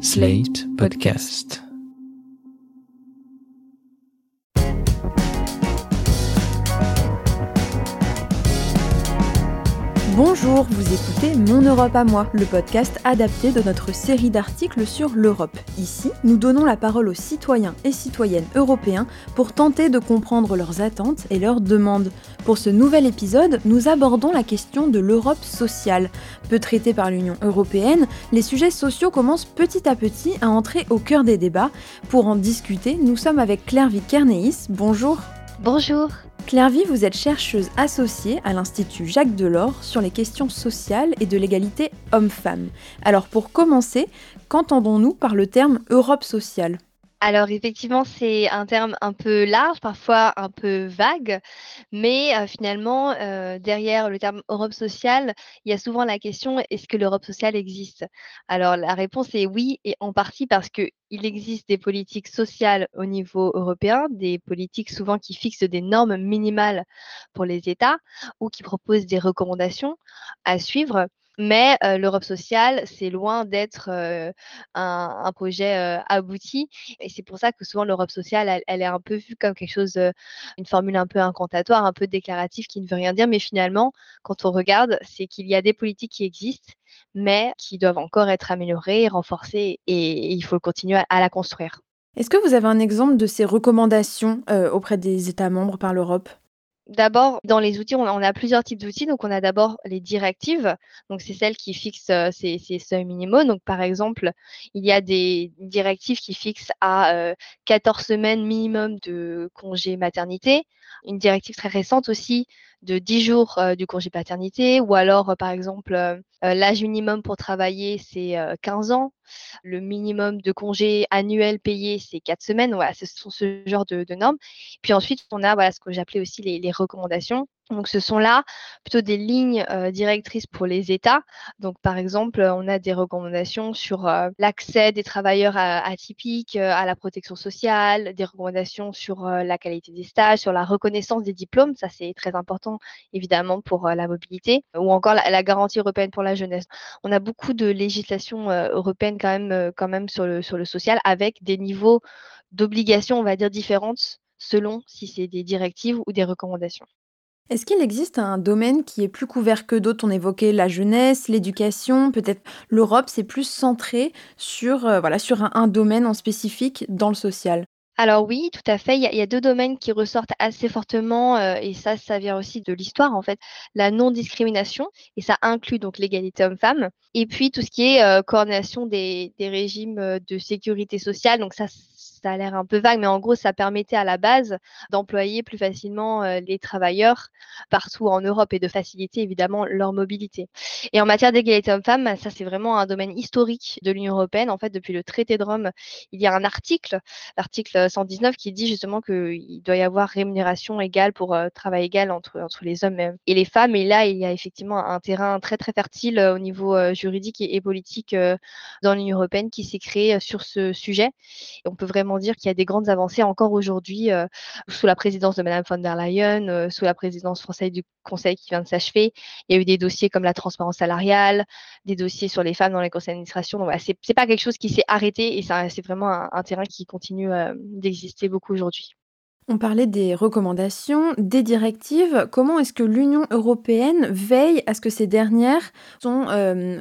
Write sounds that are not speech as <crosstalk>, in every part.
Slate Podcast. Bonjour, vous écoutez Mon Europe à moi, le podcast adapté de notre série d'articles sur l'Europe. Ici, nous donnons la parole aux citoyens et citoyennes européens pour tenter de comprendre leurs attentes et leurs demandes. Pour ce nouvel épisode, nous abordons la question de l'Europe sociale. Peu traitée par l'Union européenne, les sujets sociaux commencent petit à petit à entrer au cœur des débats. Pour en discuter, nous sommes avec Claire Vikerneis. Bonjour. Bonjour. Clairvy, vous êtes chercheuse associée à l'Institut Jacques Delors sur les questions sociales et de l'égalité homme-femme. Alors pour commencer, qu'entendons-nous par le terme Europe sociale? Alors effectivement, c'est un terme un peu large, parfois un peu vague, mais euh, finalement, euh, derrière le terme Europe sociale, il y a souvent la question est-ce que l'Europe sociale existe? Alors la réponse est oui, et en partie parce qu'il existe des politiques sociales au niveau européen, des politiques souvent qui fixent des normes minimales pour les États ou qui proposent des recommandations à suivre. Mais l'Europe sociale, c'est loin d'être un, projet abouti. Et c'est pour ça que souvent l'Europe sociale, elle, est un peu vue comme quelque chose, une formule un peu incantatoire, un peu déclarative qui ne veut rien dire. Mais finalement, quand on regarde, c'est qu'il y a des politiques qui existent, mais qui doivent encore être améliorées, renforcées, et, il faut continuer à, la construire. Est-ce que vous avez un exemple de ces recommandations auprès des États membres par l'Europe? D'abord, dans les outils, on a plusieurs types d'outils. Donc, on a d'abord les directives. Donc, c'est celles qui fixent euh, ces, seuils minimaux. Donc, par exemple, il y a des directives qui fixent à 14 euh, semaines minimum de congé maternité. Une directive très récente aussi de 10 jours du congé paternité, ou alors, par exemple, l'âge minimum pour travailler, c'est 15 ans. Le minimum de congé annuel payé, c'est 4 semaines. Voilà, ce sont ce genre de, normes. Puis ensuite, on a voilà, ce que j'appelais aussi les recommandations. Donc, ce sont là plutôt des lignes directrices pour les États. Donc, par exemple, on a des recommandations sur l'accès des travailleurs atypiques à la protection sociale, des recommandations sur la qualité des stages, sur la reconnaissance des diplômes. Ça, c'est très important, évidemment, pour la mobilité, ou encore la, garantie européenne pour la jeunesse. On a beaucoup de législation européenne quand même, quand même sur le, sur le social, avec des niveaux d'obligations, on va dire, différentes selon si c'est des directives ou des recommandations. Est-ce qu'il existe un domaine qui est plus couvert que d'autres? On évoquait la jeunesse, l'éducation, peut-être l'Europe, c'est plus centré sur, euh, voilà, sur un, domaine en spécifique dans le social. Alors oui, tout à fait. Il y, a, deux domaines qui ressortent assez fortement, euh, et ça, ça vient aussi de l'histoire en fait. La non-discrimination, et ça inclut donc l'égalité homme-femme, et puis tout ce qui est euh, coordination des, des, régimes de sécurité sociale. Donc ça, ça a l'air un peu vague, mais en gros, ça permettait à la base d'employer plus facilement les travailleurs partout en Europe et de faciliter évidemment leur mobilité. Et en matière d'égalité homme-femme, bah, ça c'est vraiment un domaine historique de l'Union européenne. En fait, depuis le traité de Rome, il y a un article, l'article 119, qui dit justement qu'il doit y avoir rémunération égale pour travail égal entre, entre les hommes et les femmes. Et là, il y a effectivement un terrain très très fertile au niveau juridique et, politique dans l'Union européenne qui s'est créé sur ce sujet. Et on peut vraiment dire qu'il y a des grandes avancées encore aujourd'hui euh, sous la présidence de Madame von der Leyen, euh, sous la présidence française du Conseil qui vient de s'achever. Il y a eu des dossiers comme la transparence salariale, des dossiers sur les femmes dans les conseils d'administration. Donc, ce n'est pas quelque chose qui s'est arrêté et c'est vraiment un, terrain qui continue euh, d'exister beaucoup aujourd'hui. On parlait des recommandations, des directives. Comment est-ce que l'Union européenne veille à ce que ces dernières sont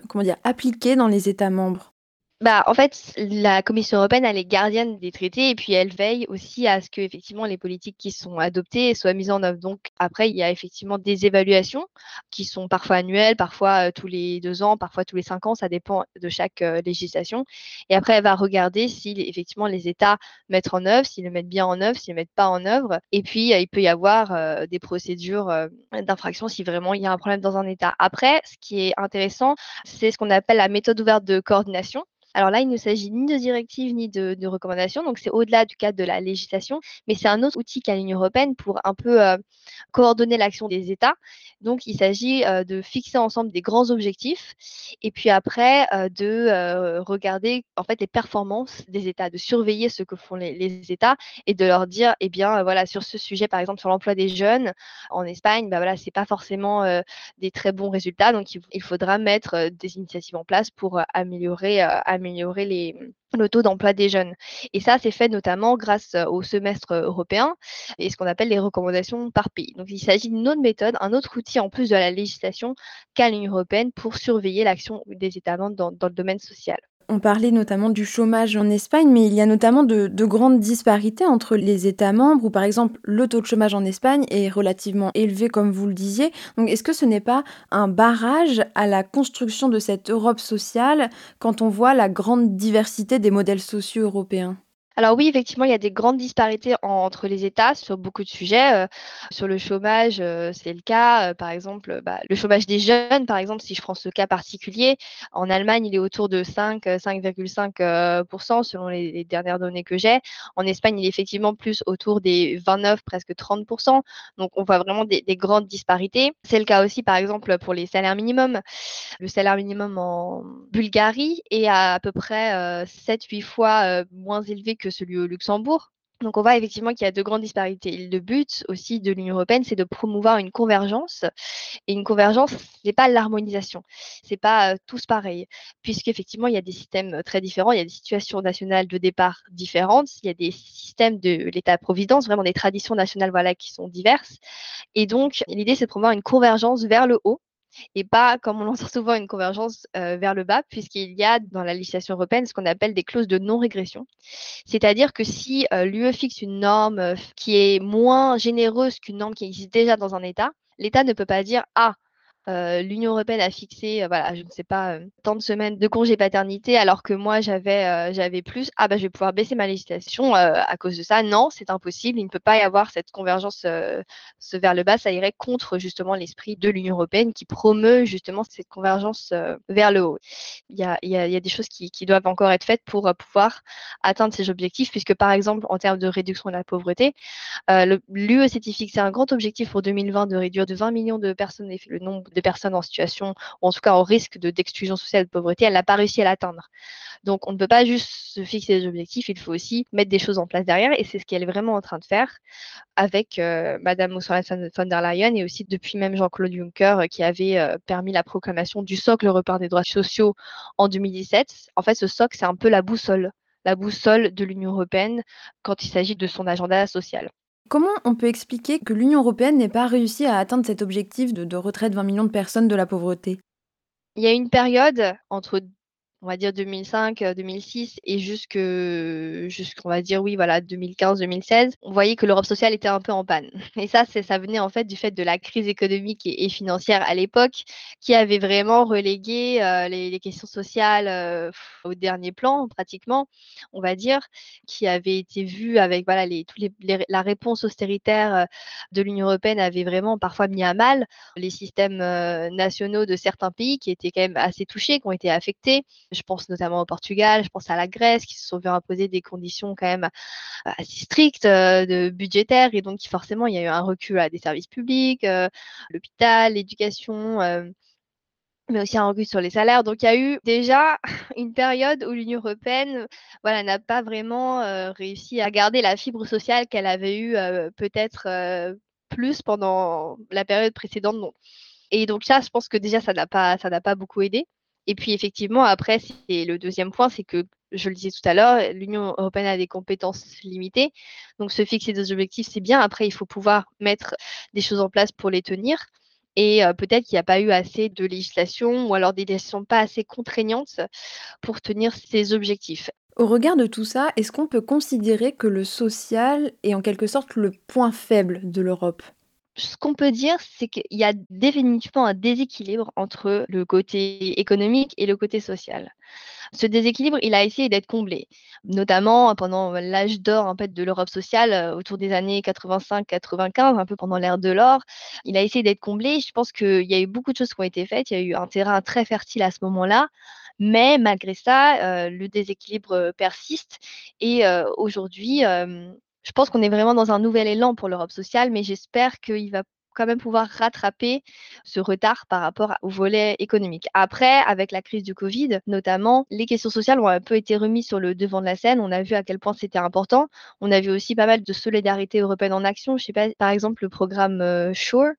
comment dire, appliquées dans les États membres? Bah, en fait, la Commission européenne, elle est gardienne des traités et puis elle veille aussi à ce que effectivement les politiques qui sont adoptées soient mises en œuvre. Donc après, il y a effectivement des évaluations qui sont parfois annuelles, parfois euh, tous les deux ans, parfois tous les cinq ans, ça dépend de chaque euh, législation. Et après, elle va regarder si effectivement les États mettent en œuvre, s'ils le mettent bien en œuvre, s'ils ne mettent pas en œuvre. Et puis, euh, il peut y avoir des procédures d'infraction si vraiment il y a un problème dans un État. Après, ce qui est intéressant, c'est ce qu'on appelle la méthode ouverte de coordination. Alors là, il ne s'agit ni de directives ni de, recommandations, donc c'est au-delà du cadre de la législation, mais c'est un autre outil qu'a l'Union européenne pour un peu euh, coordonner l'action des États. Donc il s'agit euh, de fixer ensemble des grands objectifs et puis après euh, de regarder en fait les performances des États, de surveiller ce que font les, États et de leur dire, eh bien voilà, sur ce sujet, par exemple sur l'emploi des jeunes en Espagne, bah voilà, c'est pas forcément des très bons résultats, donc il, faudra mettre des initiatives en place pour améliorer, améliorer améliorer le taux d'emploi des jeunes. Et ça, c'est fait notamment grâce au semestre européen et ce qu'on appelle les recommandations par pays. Donc, il s'agit d'une autre méthode, un autre outil en plus de la législation qu'a l'Union européenne pour surveiller l'action des États membres dans le domaine social. On parlait notamment du chômage en Espagne, mais il y a notamment de, grandes disparités entre les États membres, où par exemple le taux de chômage en Espagne est relativement élevé, comme vous le disiez. Donc est-ce que ce n'est pas un barrage à la construction de cette Europe sociale quand on voit la grande diversité des modèles sociaux européens? Alors oui, effectivement, il y a des grandes disparités entre les États sur beaucoup de sujets. Euh, sur le chômage, euh, c'est le cas. Euh, par exemple, bah, le chômage des jeunes, par exemple, si je prends ce cas particulier, en Allemagne, il est autour de 5, 5,5% selon les, dernières données que j'ai. En Espagne, il est effectivement plus autour des 29, presque 30%. Donc, on voit vraiment des, des grandes disparités. C'est le cas aussi, par exemple, pour les salaires minimums. Le salaire minimum en Bulgarie est à, à peu près 7-8 fois moins élevé que celui au Luxembourg. Donc on voit effectivement qu'il y a de grandes disparités. Le but aussi de l'Union européenne, c'est de promouvoir une convergence. Et une convergence, ce n'est pas l'harmonisation. Ce n'est pas euh, tous pareils. Puisqu'effectivement, il y a des systèmes euh, très différents, il y a des situations nationales de départ différentes, il y a des systèmes de l'État-providence, vraiment des traditions nationales voilà, qui sont diverses. Et donc, l'idée, c'est de promouvoir une convergence vers le haut et pas, comme on <laughs> l'entend souvent, une convergence vers le bas, puisqu'il y a dans la législation européenne ce qu'on appelle des clauses de non-régression. C'est-à-dire que si l'UE fixe une norme qui est moins généreuse qu'une norme qui existe déjà dans un État, l'État ne peut pas dire Ah, euh, L'Union européenne a fixé, euh, voilà, je ne sais pas, euh, tant de semaines de congé paternité, alors que moi j'avais j'avais plus. Ah bah je vais pouvoir baisser ma législation à cause de ça. Non, c'est impossible. Il ne peut pas y avoir cette convergence vers le bas. Ça irait contre justement l'esprit de l'Union européenne qui promeut justement cette convergence vers le haut. Il y a, y a, y a des choses qui, qui, doivent encore être faites pour pouvoir atteindre ces objectifs, puisque par exemple en termes de réduction de la pauvreté, l'UE s'était fixé un grand objectif pour 2020 de réduire de 20 millions de personnes le nombre de personnes en situation, ou en tout cas en risque d'exclusion sociale de pauvreté, elle n'a pas réussi à l'atteindre. Donc on ne peut pas juste se fixer des objectifs, il faut aussi mettre des choses en place derrière, et c'est ce qu'elle est vraiment en train de faire avec euh, Madame Ursula von der Leyen et aussi depuis même Jean-Claude Juncker euh, qui avait euh, permis la proclamation du socle européen des droits sociaux en 2017. En fait, ce socle, c'est un peu la boussole la boussole de l'Union européenne quand il s'agit de son agenda social. Comment on peut expliquer que l'Union européenne n'ait pas réussi à atteindre cet objectif de, de retrait de 20 millions de personnes de la pauvreté? Il y a une période entre on va dire 2005, 2006 euh, et jusque jusqu'on va dire oui voilà 2015, 2016, on voyait que l'Europe sociale était un peu en panne. <laughs> Et ça ça venait en fait du fait de la crise économique et, financière à l'époque qui avait vraiment relégué euh, les, questions sociales euh, au dernier plan pratiquement, on va dire, qui avait été vu avec voilà les, tous les, la réponse austéritaire de l'Union européenne avait vraiment parfois mis à mal les systèmes nationaux de certains pays qui étaient quand même assez touchés, qui ont été affectés. Je pense notamment au Portugal, je pense à la Grèce qui se sont vu imposer des conditions quand même euh, assez strictes euh, de budgétaires et donc forcément il y a eu un recul à des services publics, euh, l'hôpital, l'éducation mais aussi un recul sur les salaires. Donc il y a eu déjà <laughs> une période où l'Union européenne voilà, n'a pas vraiment réussi à garder la fibre sociale qu'elle avait eue peut-être plus pendant la période précédente. Et donc ça, je pense que déjà, ça n'a pas, ça n'a pas beaucoup aidé. Et puis effectivement, après, c'est le deuxième point, c'est que, je le disais tout à l'heure, l'Union européenne a des compétences limitées. Donc se fixer des objectifs, c'est bien. Après, il faut pouvoir mettre des choses en place pour les tenir. Et euh, peut-être qu'il n'y a pas eu assez de législation ou alors des législations pas assez contraignantes pour tenir ces objectifs. Au regard de tout ça, est-ce qu'on peut considérer que le social est en quelque sorte le point faible de l'Europe? Ce qu'on peut dire, c'est qu'il y a définitivement un déséquilibre entre le côté économique et le côté social. Ce déséquilibre, il a essayé d'être comblé, notamment pendant l'âge d'or en fait, de l'Europe sociale, euh, autour des années 85-95, un peu pendant l'ère de l'or. Il a essayé d'être comblé. Je pense qu'il y a eu beaucoup de choses qui ont été faites. Il y a eu un terrain très fertile à ce moment-là. Mais malgré ça, euh, le déséquilibre persiste. Et euh, aujourd'hui, je pense qu'on est vraiment dans un nouvel élan pour l'Europe sociale, mais j'espère qu'il va quand même pouvoir rattraper ce retard par rapport au volet économique. Après, avec la crise du Covid, notamment, les questions sociales ont un peu été remises sur le devant de la scène. On a vu à quel point c'était important. On a vu aussi pas mal de solidarité européenne en action. Je sais pas, par exemple, le programme euh, SURE,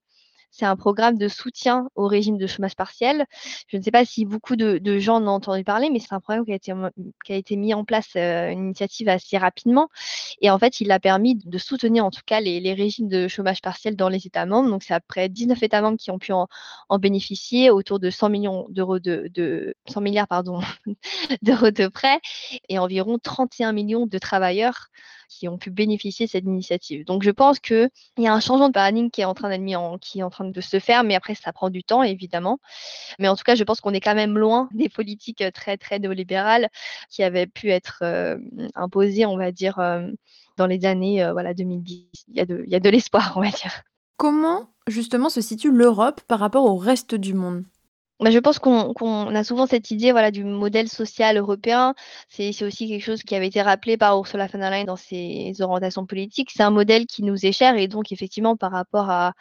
C'est un programme de soutien au régime de chômage partiel. Je ne sais pas si beaucoup de, gens en ont entendu parler, mais c'est un programme qui a été, mis en place, euh, une initiative assez rapidement. Et en fait, il a permis de soutenir en tout cas les, régimes de chômage partiel dans les États membres. Donc, c'est après 19 États membres qui ont pu en, bénéficier, autour de 100 millions d'euros de, de 100 milliards pardon <laughs> d'euros de prêts et environ 31 millions de travailleurs qui ont pu bénéficier de cette initiative. Donc je pense qu'il y a un changement de paradigme qui est en train qui est en train de se faire, mais après ça prend du temps évidemment. Mais en tout cas, je pense qu'on est quand même loin <laughs> des politiques très très néolibérales qui avaient pu être euh, imposées, on va dire, euh, dans les années euh, voilà 2010. Il y a de, il y a de l'espoir, <laughs> on va dire. Comment justement se situe l'Europe par rapport au reste du monde? Bah, je pense qu'on a souvent cette idée voilà, du modèle social européen. C'est aussi quelque chose qui avait été rappelé par Ursula von der Leyen dans ses orientations politiques. C'est un modèle qui nous est cher et donc effectivement par rapport à,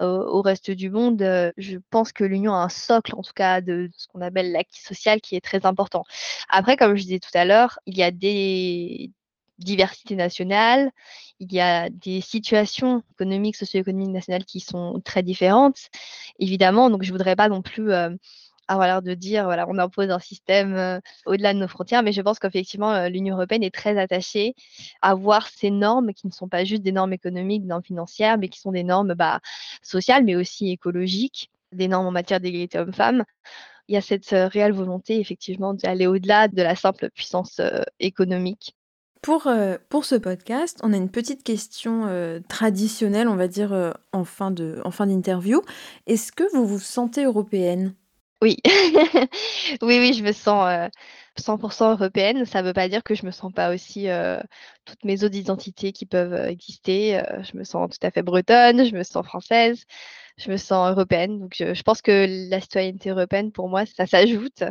au reste du monde, euh, je pense que l'Union a un socle en tout cas de, ce qu'on appelle l'acquis social qui est très important. Après, comme je disais tout à l'heure, il y a des, diversité nationale, il y a des situations économiques, socio-économiques nationales qui sont très différentes, évidemment. Donc, je ne voudrais pas non plus euh, avoir l'air de dire, voilà, on impose un système euh, au-delà de nos frontières, mais je pense qu'effectivement, euh, l'Union européenne est très attachée à voir ces normes qui ne sont pas juste des normes économiques, des normes financières, mais qui sont des normes bah, sociales, mais aussi écologiques, des normes en matière d'égalité homme-femme. Il y a cette réelle volonté effectivement d'aller au-delà de la simple puissance économique pour, euh, pour ce podcast, on a une petite question euh, traditionnelle, on va dire, euh, en fin d'interview. Est-ce que vous vous sentez européenne? Oui. <laughs> oui, oui, je me sens 100% européenne. Ça ne veut pas dire que je me sens pas aussi toutes mes autres identités qui peuvent exister. je me sens tout à fait bretonne, je me sens française, je me sens européenne. Donc, je, pense que la citoyenneté européenne, pour moi, ça s'ajoute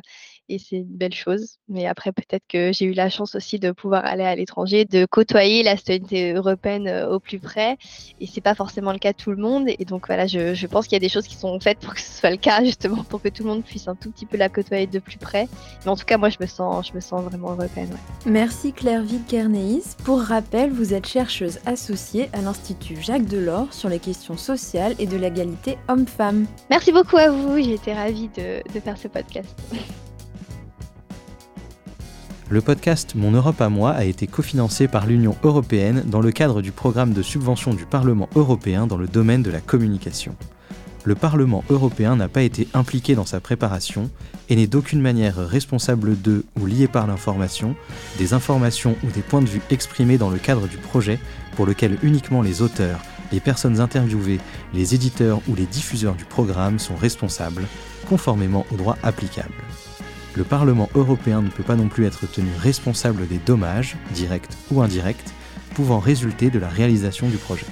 et c'est une belle chose. Mais après, peut-être que j'ai eu la chance aussi de pouvoir aller à l'étranger, de côtoyer la citoyenneté européenne euh, au plus près. Et c'est pas forcément le cas de tout le monde. Et donc, voilà, je, je pense qu'il y a des choses qui sont faites pour que ce soit le cas, <laughs> justement, pour que tout le monde puisse un tout petit peu la côtoyer de plus près. Mais en tout cas, moi, je me sens, je me sens vraiment européenne. Merci Claire Kernéis. Pour rappel, vous êtes chercheuse associée à l'Institut Jacques Delors sur les questions sociales et de l'égalité homme-femme. Merci beaucoup à vous. J'ai été ravie de, de faire ce podcast. <laughs> Le podcast Mon Europe à moi a été cofinancé par l'Union européenne dans le cadre du programme de subvention du Parlement européen dans le domaine de la communication. Le Parlement européen n'a pas été impliqué dans sa préparation et n'est d'aucune manière responsable de ou lié par l'information, des informations ou des points de vue exprimés dans le cadre du projet pour lequel uniquement les auteurs, les personnes interviewées, les éditeurs ou les diffuseurs du programme sont responsables, conformément au droit applicable le Parlement européen ne peut pas non plus être tenu responsable des dommages, directs ou indirects, pouvant résulter de la réalisation du projet.